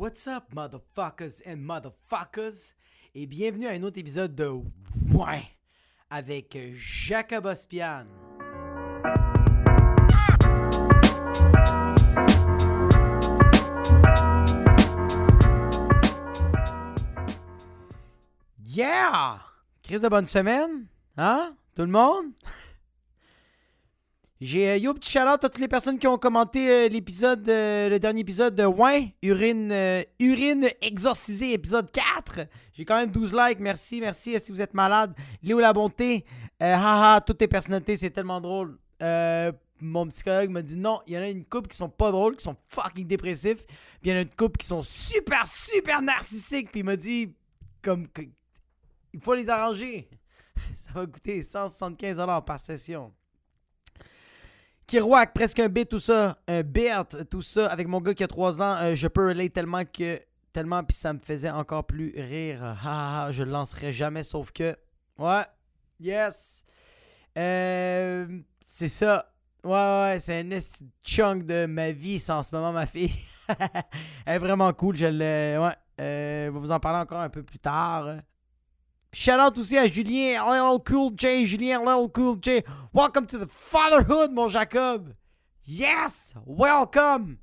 What's up, motherfuckers and motherfuckers? Et bienvenue à un autre épisode de Ouais avec Jacob Ospian. Yeah! Crise de bonne semaine? Hein? Tout le monde? J'ai euh, yo petit shout à toutes les personnes qui ont commenté euh, l'épisode, euh, le dernier épisode de Ouais, urine, urine exorcisée, épisode 4. J'ai quand même 12 likes, merci, merci. Si vous êtes malade, Léo La Bonté, haha, toutes tes personnalités, c'est tellement drôle. mon psychologue m'a dit non, il y en a une couple qui sont pas drôles, qui sont fucking dépressifs. Puis il y en a une couple qui sont super, super narcissiques. Puis il m'a dit, comme, il faut les arranger. Ça va coûter 175$ par session. Kirouac, presque un bit, tout ça. Un Bert, tout ça. Avec mon gars qui a 3 ans, euh, je peux relate tellement que. Tellement, puis ça me faisait encore plus rire. Ah, je le lancerai jamais, sauf que. Ouais. Yes. Euh, c'est ça. Ouais, ouais, c'est un chunk de ma vie, ça, en ce moment, ma fille. Elle est vraiment cool. Je l'ai. Ouais. Euh, je vais vous en parler encore un peu plus tard. Shout out aussi à Julien LL Cool J. Julien LL Cool J. Welcome to the fatherhood, mon Jacob. Yes, welcome.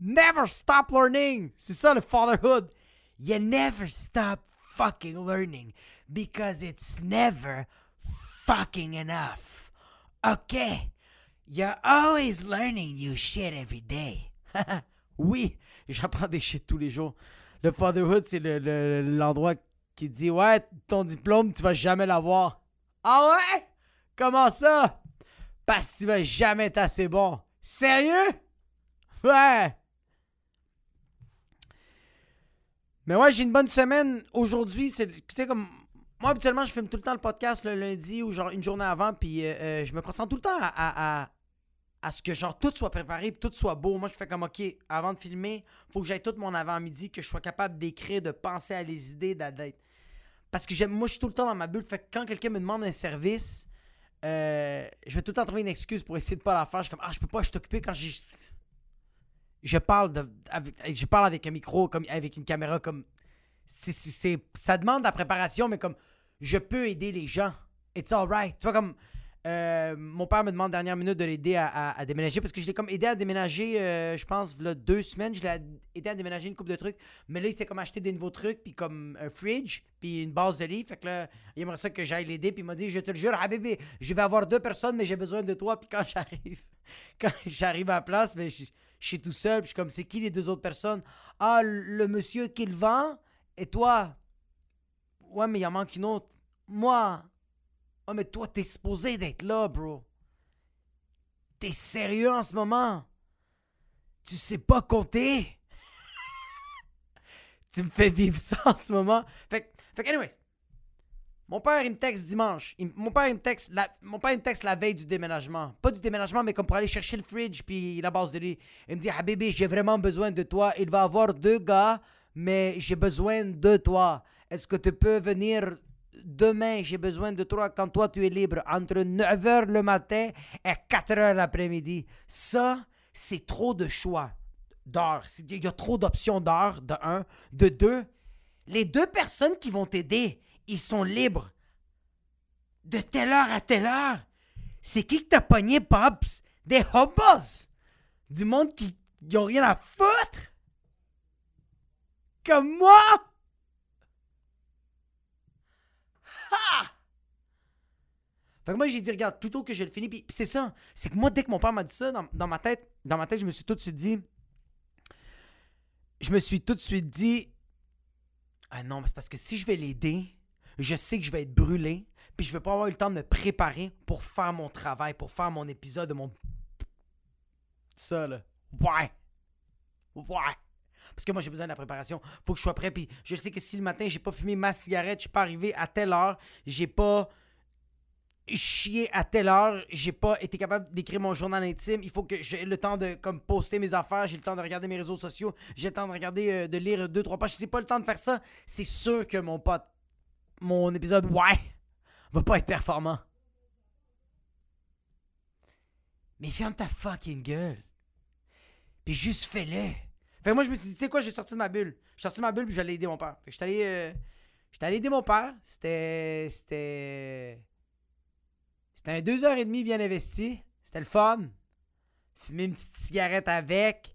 Never stop learning. C'est ça le fatherhood. You never stop fucking learning because it's never fucking enough. Okay? You're always learning new shit every day. oui, j'apprends des shit tous les jours. Le fatherhood, c'est l'endroit le, qui dit Ouais, ton diplôme, tu vas jamais l'avoir. Ah ouais? Comment ça? Parce que tu vas jamais être assez bon. Sérieux? Ouais. Mais ouais, j'ai une bonne semaine. Aujourd'hui, c'est. Tu sais, comme. Moi, habituellement, je filme tout le temps le podcast le lundi ou genre une journée avant, puis euh, euh, je me concentre tout le temps à, à, ce que genre tout soit préparé, puis tout soit beau. Moi, je fais comme OK, avant de filmer, faut que j'aille tout mon avant-midi, que je sois capable d'écrire, de penser à les idées, d'être parce que moi, je suis tout le temps dans ma bulle. Fait que quand quelqu'un me demande un service, euh, je vais tout le temps trouver une excuse pour essayer de pas la faire. Je suis comme, ah, je peux pas, je suis occupé quand j'ai. Je parle, de, avec, je parle avec un micro, comme, avec une caméra, comme. ça demande de la préparation, mais comme, je peux aider les gens. It's alright. Tu vois, comme. Euh, mon père me demande dernière minute de l'aider à, déménager parce que je l'ai comme aidé à déménager, euh, je pense, là, deux semaines. Je l'ai aidé à déménager une coupe de trucs. Mais là, il s'est comme acheté des nouveaux trucs, puis comme un fridge, puis une base de lit. Fait que là, il aimerait ça que j'aille l'aider. Puis il m'a dit Je te le jure, ah bébé, je vais avoir deux personnes, mais j'ai besoin de toi. Puis quand j'arrive, quand j'arrive à la place, mais je, suis tout seul. Puis je suis comme C'est qui les deux autres personnes? Ah, le monsieur qui le vend et toi. Ouais, mais il en manque une autre. Moi, Oh, mais toi, t'es supposé d'être là, bro. T'es sérieux en ce moment? Tu sais pas compter? tu me fais vivre ça en ce moment? Fait, que, anyways. Mon père, il me texte dimanche. mon, père, il me texte la, mon père, il me texte la veille du déménagement. Pas du déménagement, mais comme pour aller chercher le fridge puis la base de lui. Il me dit Ah, bébé, j'ai vraiment besoin de toi. Il va avoir deux gars, mais j'ai besoin de toi. Est-ce que tu peux venir demain, j'ai besoin de toi quand toi tu es libre, entre 9h le matin et 4h l'après-midi. Ça, c'est trop de choix d'heures. Il y a trop d'options d'heures, de un. De deux, les deux personnes qui vont t'aider, ils sont libres. De telle heure à telle heure. C'est qui que t'as pogné, Pops? Des hobos! Du monde qui n'ont rien à foutre? Comme moi? Fait que moi, j'ai dit, regarde, plutôt que je le finis. Puis, c'est ça. C'est que moi, dès que mon père m'a dit ça, dans, ma tête, dans ma tête, je me suis tout de suite dit. Je me suis tout de suite dit. Ah non, c'est parce que si je vais l'aider, je sais que je vais être brûlé. Puis je vais pas avoir eu le temps de me préparer pour faire mon travail, pour faire mon épisode de mon. Ça, là. Ouais. Ouais. Parce que moi, j'ai besoin de la préparation. Faut que je sois prêt. Puis je sais que si le matin, j'ai pas fumé ma cigarette, je suis pas arrivé à telle heure, j'ai pas chier à telle heure, j'ai pas été capable d'écrire mon journal intime, il faut que j'ai le temps de comme poster mes affaires, j'ai le temps de regarder mes réseaux sociaux, j'ai le temps de regarder euh, de lire deux trois pages, si c'est pas le temps de faire ça, c'est sûr que mon pote mon épisode ouais va pas être performant. Mais ferme ta fucking gueule. Puis juste fais-le. Fait que moi, je me suis dit, tu sais quoi, j'ai sorti de ma bulle. J'ai sorti de ma bulle, puis j'allais aider mon père. Fait que j'étais allé, euh, j'étais allé aider mon père. C'était. C'était. C'était un deux heures et demie bien investi. C'était le fun. Fumer une petite cigarette avec.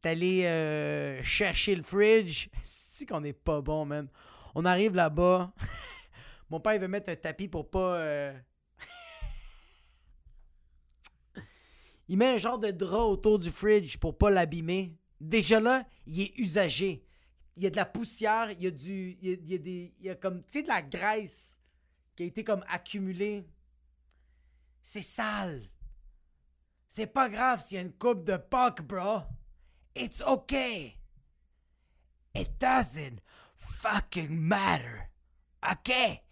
T'es allé euh, chercher le fridge. C'est qu'on est pas bon, man? On arrive là-bas. Mon père, il veut mettre un tapis pour pas. euh, il met un genre de drap autour du fridge pour pas l'abîmer. Déjà là, il est usagé. Il y a de la poussière, il y a du. Il y a, des. Il y a comme. Tu sais, de la graisse qui a été comme accumulée. C'est sale. C'est pas grave s'il y a une coupe de Pâques, bro. It's okay. It doesn't fucking matter. Okay?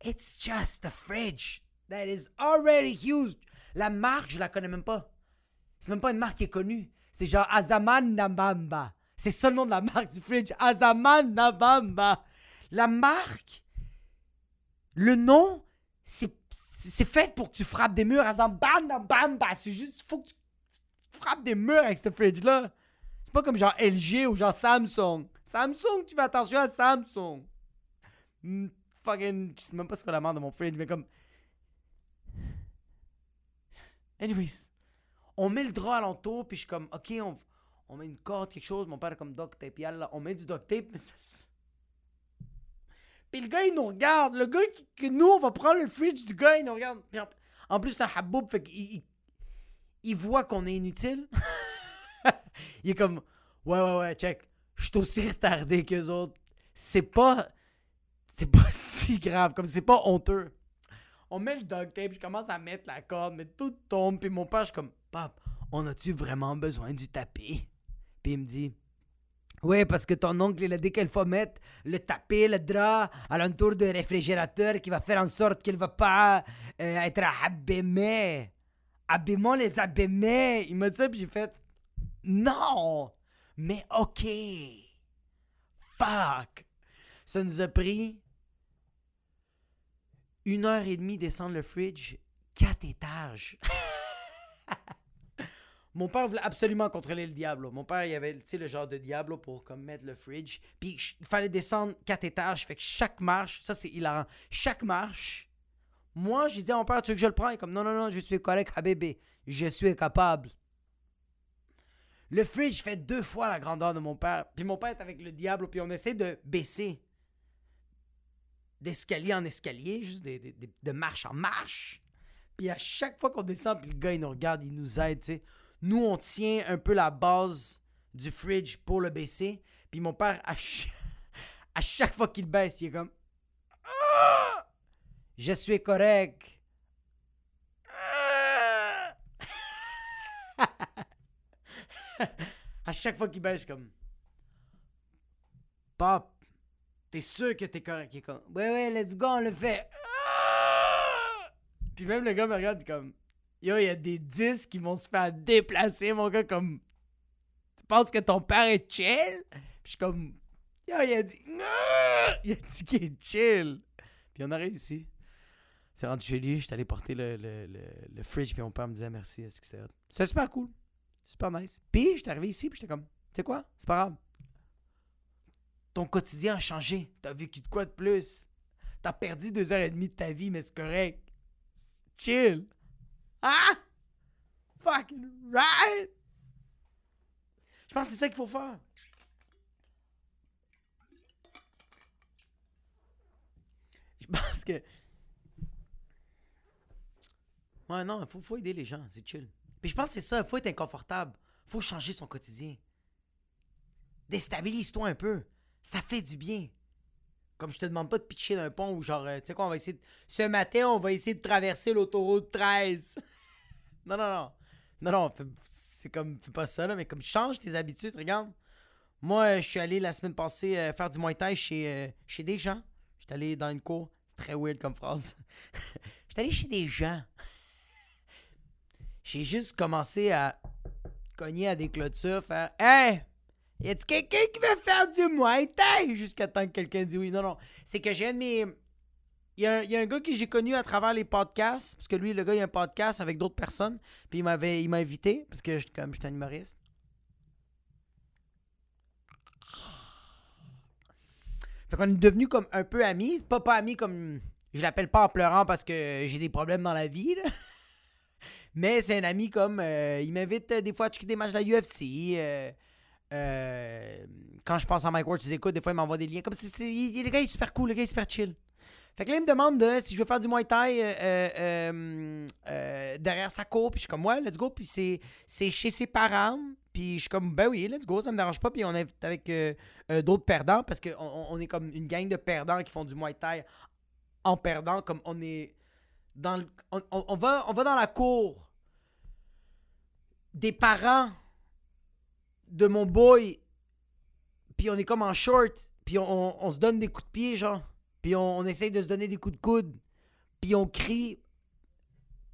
It's just the fridge that is already used. La marque, je la connais même pas. C'est même pas une marque qui est connue. C'est genre Azaman Nabamba. C'est nom de la marque du fridge. Azaman Nabamba. La marque, le nom, c'est fait pour que tu frappes des murs. Azaman Nabamba. C'est juste, faut que tu frappes des murs avec ce fridge-là. C'est pas comme genre LG ou genre Samsung. Samsung, tu fais attention à Samsung. Hmm, fucking. Je sais même pas ce qu'on a marre de mon fridge, mais comme. Anyways. On met le drap alentour, puis je suis comme, ok, on, on met une corde, quelque chose. Mon père est comme duct tape. Yalla, on met du duct tape, mais ça. Puis le gars, il nous regarde. Le gars, qui, que nous, on va prendre le fridge du gars, il nous regarde. En plus, c'est un haboub, fait qu'il il, il voit qu'on est inutile. il est comme, ouais, ouais, ouais, check. Je suis aussi retardé qu'eux autres. C'est pas. C'est pas si grave, comme c'est pas honteux. On met le duct tape, je commence à mettre la corde, mais tout tombe, puis mon père, je suis comme, Pap, on a-tu vraiment besoin du tapis? Puis il me dit, oui, parce que ton oncle, il a dit qu'il faut mettre le tapis, le drap, alentour du réfrigérateur qui va faire en sorte qu'il va pas euh, être abîmé. Abîmons les abîmés. Il m'a dit ça, puis j'ai fait, non, mais ok. Fuck. Ça nous a pris une heure et demie descendre le fridge, quatre étages. Mon père voulait absolument contrôler le Diablo. Mon père, il avait tu le genre de Diablo pour comme mettre le fridge. Puis il fallait descendre quatre étages. Fait que chaque marche, ça c'est hilarant. Chaque marche, moi j'ai dit à mon père, tu veux que je le prenne? Comme non, non, non, je suis correct, bébé. Je suis capable. Le fridge fait deux fois la grandeur de mon père. Puis mon père est avec le Diablo, puis on essaie de baisser d'escalier en escalier, juste des- de marche en marche. Puis à chaque fois qu'on descend, puis le gars, il nous regarde, il nous aide, tu sais. Nous, on tient un peu la base du fridge pour le baisser. Puis mon père, à, ch- à chaque fois qu'il baisse, il est comme... Ah! Je suis correct. Ah! à chaque fois qu'il baisse, comme... Pop, t'es sûr que t'es correct? Il est comme... Ouais, ouais, let's go, on le fait. Ah! Puis même le gars me regarde comme... Yo, il y a des disques qui vont se faire déplacer, mon gars, comme... Tu penses que ton père est chill? Puis je suis comme... Yo, il a dit... Ah! Il a dit qu'il est chill. Puis on a réussi. C'est rendu chez lui, j'étais allé porter le, le, le, le fridge, puis mon père me disait merci. Est-ce que c'était? C'était super cool. Super nice. Puis j'étais arrivé ici, puis j'étais comme... Tu sais quoi? C'est pas grave. Ton quotidien a changé. T'as vécu de quoi de plus? T'as perdu deux heures et demie de ta vie, mais c'est correct. Chill. Ah! Fucking right! Je pense que c'est ça qu'il faut faire. Je pense que. Ouais, non, il faut, faut aider les gens, c'est chill. Puis je pense que c'est ça, il faut être inconfortable. faut changer son quotidien. Déstabilise-toi un peu. Ça fait du bien. Comme je te demande pas de pitcher d'un pont ou genre, euh, tu sais quoi, on va essayer de... Ce matin, on va essayer de traverser l'autoroute 13. non, non, non. Non, non, c'est comme, fais pas ça, là, mais comme change tes habitudes, regarde. Moi, euh, je suis allé la semaine passée euh, faire du Muay chez, chez des gens. J'étais allé dans une cour. C'est très weird comme phrase. J'étais allé chez des gens. J'ai juste commencé à cogner à des clôtures, faire Hey! Y a-tu quelqu'un qui veut faire du Muay Thai? Jusqu'à temps que quelqu'un dise oui? Non, non. C'est que j'ai un de mes. Il y, a, un gars que j'ai connu à travers les podcasts, parce que lui, le gars, il a un podcast avec d'autres personnes, puis il m'avait m'a invité, parce que je, comme je suis un humoriste. Fait qu'on est devenus comme un peu amis, pas pas amis comme... Je l'appelle pas en pleurant parce que j'ai des problèmes dans la vie. Mais c'est un ami comme... Euh, il m'invite euh, des fois à checker des matchs de la UFC, euh, euh, quand je pense à Mike Ward, tu écoutes, des fois il m'envoie des liens. Comme il- le gars est super cool, le gars est super chill. Fait que là, il me demande de, si je veux faire du Muay Thai euh, euh, derrière sa cour. Puis je suis comme, ouais, let's go. Puis c'est, c'est chez ses parents. Puis je suis comme, ben oui, let's go, ça me dérange pas. Puis on est avec d'autres perdants parce qu'on on est comme une gang de perdants qui font du Muay Thai en perdant. Comme on est dans le- on- on va, on va dans la cour des parents de mon boy. Puis on est comme en short. Puis on, se donne des coups de pied, genre. Puis on, essaye de se donner des coups de coude. Puis on crie.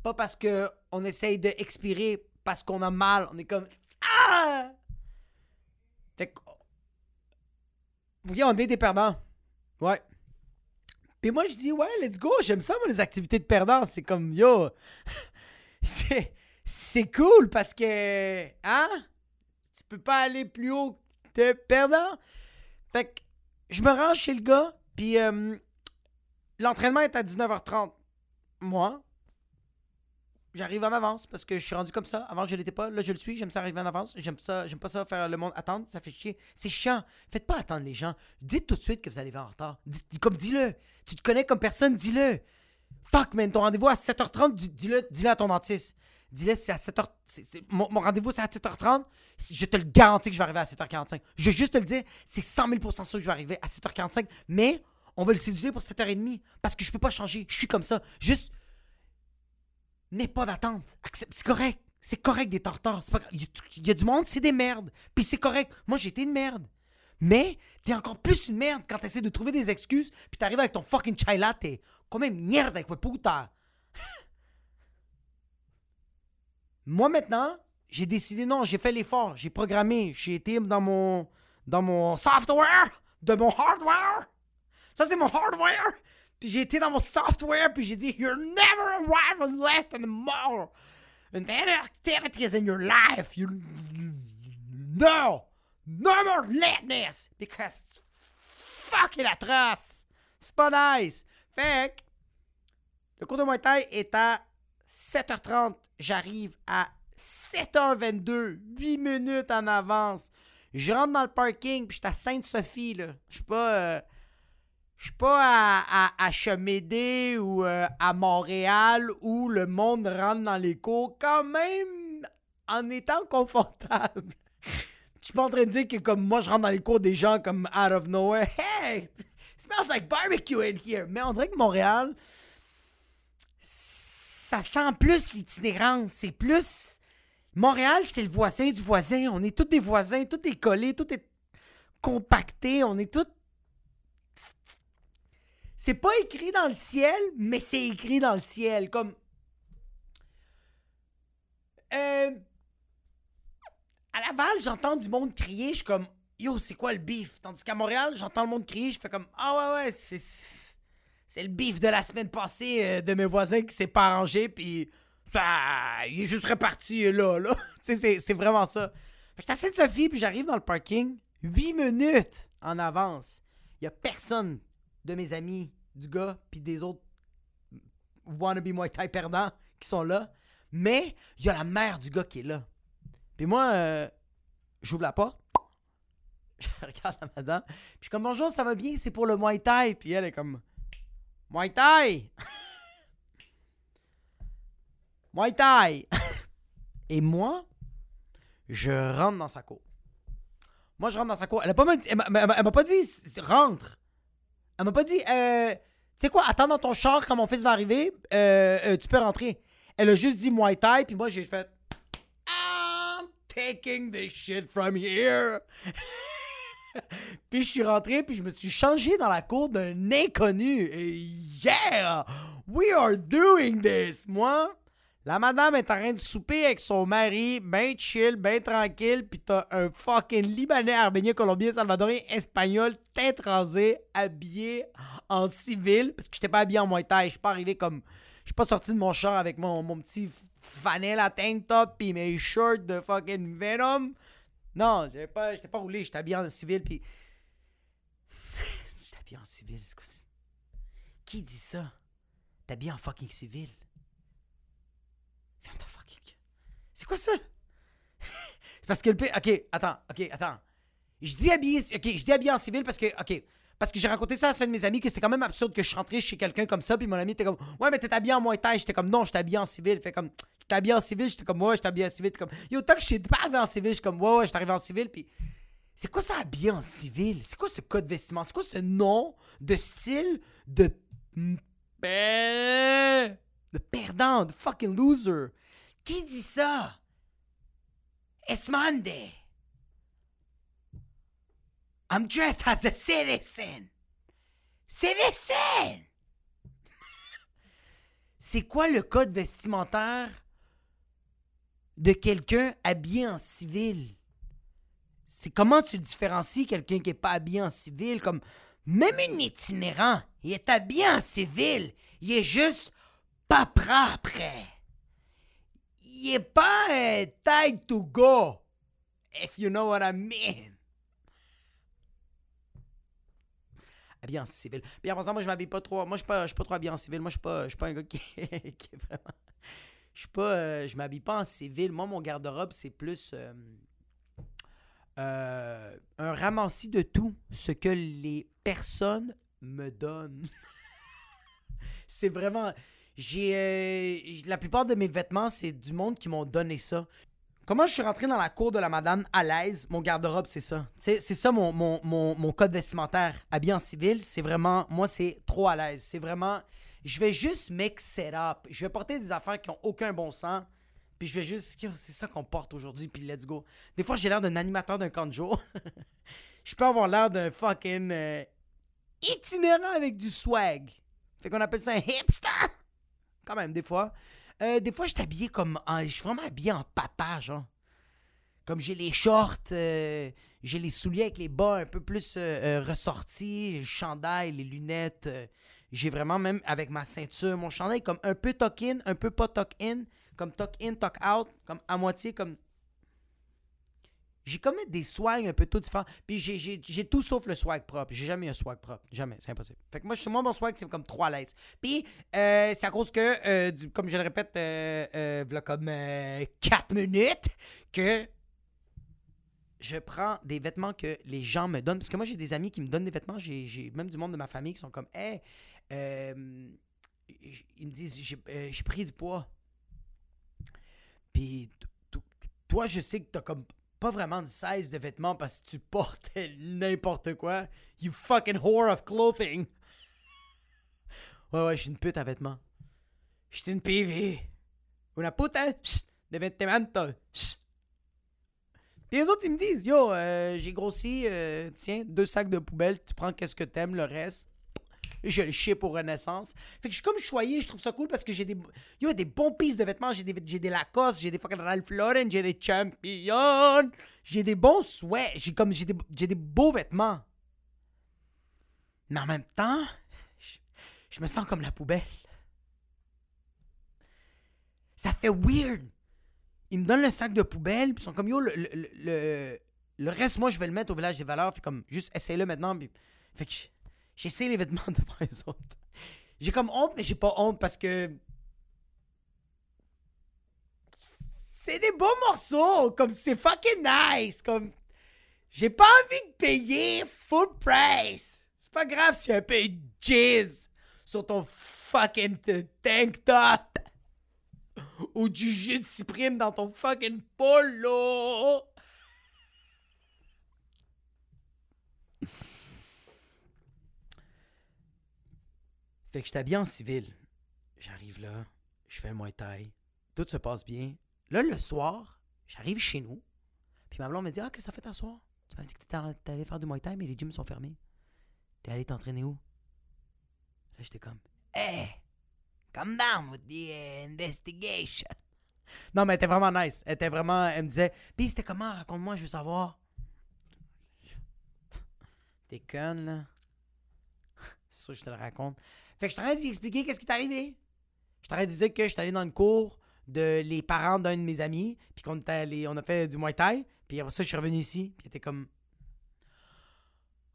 Pas parce que on essaye d'expirer, parce qu'on a mal. On est comme. Ah! Fait que. On est des perdants. Ouais. Puis moi, je dis, ouais, let's go. J'aime ça, moi, les activités de perdants. C'est comme, yo. C'est cool parce que. Hein? Tu peux pas aller plus haut que perdant. Fait que je me range chez le gars, puis euh, l'entraînement est à 19h30. Moi, j'arrive en avance parce que je suis rendu comme ça. Avant, je l'étais pas. Là, je le suis. J'aime ça arriver en avance. J'aime ça. Pas ça faire le monde attendre. Ça fait chier. C'est chiant. Faites pas attendre les gens. Dites tout de suite que vous allez en retard. Comme dis-le. Tu te connais comme personne, dis-le. Fuck, man, ton rendez-vous à 7h30, dis- dis-le dis à ton dentiste. Dis-le, c'est à 7h. c'est- c'est- mon, mon rendez-vous, c'est à 7h30. Je te le garantis que je vais arriver à 7h45. Je vais juste te le dire, c'est 100 000% sûr que je vais arriver à 7h45. Mais on va le séduire pour 7h30 parce que je peux pas changer. Je suis comme ça. Juste, n'aie pas d'attente. C'est correct. C'est correct d'être en retard. Pas. Il y a- du monde, c'est des merdes. Puis c'est correct. Moi, j'étais une merde. Mais t'es encore plus une merde quand t'essaies de trouver des excuses, puis t'arrives avec ton fucking chai latte. Comme merde avec puta. Moi maintenant, j'ai décidé non, j'ai fait l'effort, j'ai programmé, j'ai été dans mon dans mon software, de mon hardware. Ça c'est mon hardware. Puis j'ai été dans mon software, puis j'ai dit you're never late anymore. And the other activities in your life, you no, no more lateness because it's fucking atroce. C'est pas nice. Fait que le cours de Muay Thai est à 7h30. J'arrive à 7h22, 8 minutes en avance. Je rentre dans le parking, puis je suis à Sainte-Sophie, là. Je suis pas... euh, je suis pas à, à, à Chemédé ou euh, à Montréal où le monde rentre dans les cours quand même en étant confortable. Je suis pas en train de dire que comme moi je rentre dans les cours des gens comme out of nowhere. Hey! Smells like barbecue in here. Mais on dirait que Montréal, ça sent plus l'itinérance. C'est plus. Montréal, c'est le voisin du voisin. On est tous des voisins, tout est collé, tout est compacté. On est tous. C'est pas écrit dans le ciel, mais c'est écrit dans le ciel. Comme. Euh, à Laval, j'entends du monde crier, je suis comme Yo, c'est quoi le beef? Tandis qu'à Montréal, j'entends le monde crier, je fais comme Ah ouais, ouais, c'est. C'est le beef de la semaine passée euh, de mes voisins qui s'est pas arrangé, puis. Ça, il est juste reparti euh, là, là. tu sais, c'est- vraiment ça. Fait que t'as Sophie, puis j'arrive dans le parking, 8 minutes en avance. Il y a personne de mes amis, du gars, puis des autres wannabe Muay Thai perdants qui sont là. Mais il y a la mère du gars qui est là. Puis moi, euh, j'ouvre la porte. Je regarde la madame. Puis je suis comme bonjour, ça va bien, c'est pour le Muay Thai. Puis elle est comme Muay Thai. Muay Thai. Et moi, je rentre dans sa cour. Moi, je rentre dans sa cour. Elle a pas m'a- elle m'a- m'a m'a pas dit rentre. Elle m'a pas dit euh, tu sais quoi, attends dans ton char quand mon fils va arriver, euh, euh, tu peux rentrer. Elle a juste dit Muay Thai, puis moi j'ai fait I'm taking this shit from here. puis je suis rentré, puis je me suis changé dans la cour d'un inconnu. Et yeah, we are doing this. Moi, la madame est en train de souper avec son mari, ben chill, ben tranquille, puis t'as un fucking Libanais, Arménien, Colombien, Salvadorien, Espagnol, tête rasée, habillé en civil, parce que j'étais pas habillé en Thai, je suis pas arrivé comme... Je suis pas sorti de mon char avec mon, petit fanel à tank top puis mes shorts de fucking Venom. Non, j'avais pas, j'étais pas roulé, j'étais habillé en civil puis... j'étais t'habiller en civil? C'est quoi ça? Qui dit ça? T'habilles en fucking civil? Ferme ta fucking. C'est quoi ça? c'est parce que le pire. Ok, attends, ok, attends. Je dis habillé. Ok, je dis habillé en civil parce que. Ok. Parce que j'ai raconté ça à un de mes amis que c'était quand même absurde que je rentrais chez quelqu'un comme ça, puis mon ami était comme Ouais, mais t'es habillé en taille. J'étais comme Non, je habillé en civil. Fait comme T'es habillé en civil. J'étais comme Ouais, je habillé en civil. Comme Yo, tant que je suis pas arrivé en civil, je suis comme Ouais, ouais, je suis arrivé en civil. Puis c'est quoi ça habillé en civil? C'est quoi ce code vestimentaire? C'est quoi ce nom de style de. De perdant, de fucking loser? Qui dit ça? It's Monday. I'm dressed as a citizen. Citizen! C'est quoi le code vestimentaire de quelqu'un habillé en civil? C'est comment tu différencies quelqu'un qui est pas habillé en civil? Comme même un itinérant, il est habillé en civil. Il est juste pas propre. Il est pas euh, time to go. If you know what I mean. habillé en civil. Puis en passant, moi, je m'habille pas trop. Moi, je suis pas, suis pas trop habillé en civil. Moi, je suis pas, suis pas un gars qui est vraiment. Je suis pas. euh, je m'habille pas en civil. Moi, mon garde-robe, c'est plus. euh, euh, un ramassis de tout ce que les personnes me donnent. c'est vraiment. J'ai. la plupart de mes vêtements, c'est du monde qui m'ont donné ça. Comment je suis rentré dans la cour de la madame à l'aise, mon garde-robe, c'est ça. C'est ça mon, mon code vestimentaire. Habillé en civil, c'est vraiment. Moi, c'est trop à l'aise. C'est vraiment. Je vais juste mix it up. Je vais porter des affaires qui ont aucun bon sens. Puis je vais juste. C'est ça qu'on porte aujourd'hui, puis let's go. Des fois, j'ai l'air d'un animateur d'un camp je peux avoir l'air d'un fucking. euh, itinérant avec du swag. Fait qu'on appelle ça un hipster. Quand même, des fois. Euh, des fois, je suis habillé comme. Je suis vraiment habillé en papa, genre. Comme j'ai les shorts, euh, j'ai les souliers avec les bas un peu plus ressortis, le chandail, les lunettes. J'ai vraiment même avec ma ceinture, mon chandail comme un peu tuck in, un peu pas tuck in, comme tuck in, tuck out, comme à moitié, comme. J'ai comme des swags un peu tout différents. Puis j'ai- tout sauf le swag propre. J'ai jamais eu un swag propre. Jamais. C'est impossible. Fait que moi, moi mon swag, c'est comme trois l'aise. Puis euh, c'est à cause que, euh, comme je le répète, euh, v'là comme 4 minutes, que je prends des vêtements que les gens me donnent. Parce que moi, j'ai des amis qui me donnent des vêtements. J'ai j'ai même du monde de ma famille qui sont comme, hey, euh, ils me disent, j'ai euh, j'ai pris du poids. Puis toi, je sais que t'as comme pas vraiment de size de vêtements parce que tu portes n'importe quoi. You fucking whore of clothing. ouais, ouais, je suis une pute à vêtements. Je suis une PV. Una puta de vestimenta. Puis les autres, ils me disent, yo, euh, j'ai grossi, euh, tiens, deux sacs de poubelle, tu prends qu'est-ce que t'aimes, le reste. Je le ship au Renaissance. Fait que je suis comme choyé, je trouve ça cool parce que j'ai des, yo, des bons pistes de vêtements. J'ai des, j'ai des Lacoste, j'ai des fucking Ralph Lauren, j'ai des Champion. J'ai des bons sweats, j'ai comme, j'ai des, des beaux vêtements. Mais en même temps, je, me sens comme la poubelle. Ça fait weird. Ils me donnent le sac de poubelle, puis ils sont comme, yo, le, le, le- reste, moi, je vais le mettre au village des valeurs. Fait comme, juste essaye-le maintenant. Fait que j'essaie les vêtements devant les autres. J'ai comme honte, mais j'ai pas honte parce que. C'est des beaux morceaux. Comme, c'est fucking nice. Comme, j'ai pas envie de payer full price. C'est pas grave a un peu de jizz sur ton fucking tank top ou du jus de cyprine dans ton fucking polo. Fait que je t'habille en civil. J'arrive là, je fais le Muay Thai. Tout se passe bien. Là, le soir, j'arrive chez nous. Puis ma blonde me dit Ah, que ça fait t'asseoir Tu m'as dit que t'étais allé faire du Muay Thai, mais les gyms sont fermés. T'es allé t'entraîner où Là, j'étais comme Hey, come down with the uh, investigation. Non, mais elle était vraiment nice. Elle était vraiment. Elle me disait Puis c'était comment? Raconte-moi, je veux savoir. T'es conne, là. C'est sûr que je te le raconte. Fait que je t'arrête d'y expliquer qu'est-ce qui t'est arrivé. Je t'arrête de dire que je suis allé dans une cour de les parents d'un de mes amis, puis qu'on on a fait du Muay Thai, puis après ça, je suis revenu ici, puis était comme.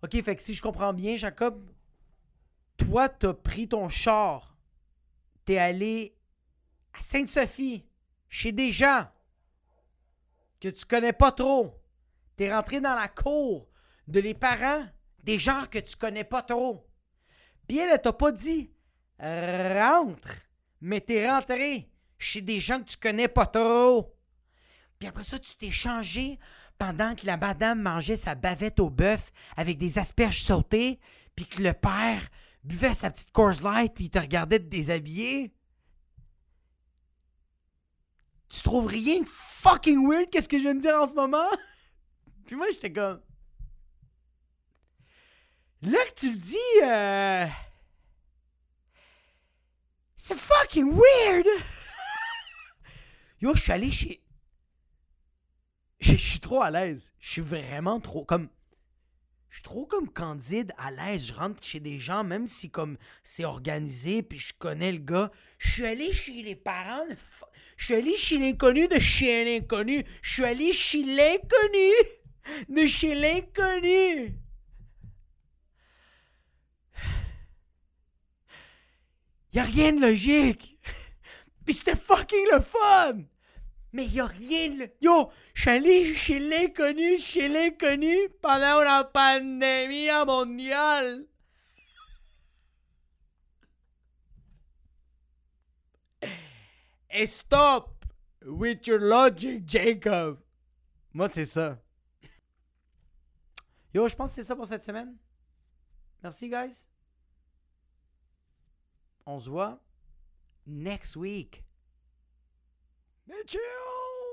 Ok, fait que si je comprends bien, Jacob, toi, t'as pris ton char, t'es allé à Sainte-Sophie, chez des gens que tu connais pas trop. T'es rentré dans la cour de les parents des gens que tu connais pas trop. Puis elle, elle t'a pas dit rentre, mais t'es rentré chez des gens que tu connais pas trop. Puis après ça, tu t'es changé pendant que la madame mangeait sa bavette au bœuf avec des asperges sautées, puis que le père buvait sa petite Coors Light, puis il te regardait te déshabiller. Tu trouves rien de fucking weird qu'est-ce que je viens de dire en ce moment? Puis moi, j'étais comme... Là que tu le dis, euh... C'est fucking weird! Yo, je suis allé chez. Je suis trop à l'aise. Je suis vraiment trop comme. Je suis trop comme candide, à l'aise. Je rentre chez des gens, même si comme c'est organisé, puis je connais le gars. Je suis allé chez les parents de. Je suis allé chez l'inconnu de chez l'inconnu. Je suis allé chez l'inconnu de chez l'inconnu. Y a rien de logique. Puis c'était fucking le fun. Mais y a rien de... Yo, je suis allé chez l'inconnu, chez l'inconnu pendant la pandémie mondiale. Et stop with your logic, Jacob. Moi, c'est ça. Yo, je pense que c'est ça pour cette semaine. Merci, guys. On se voit next week. Mitchell!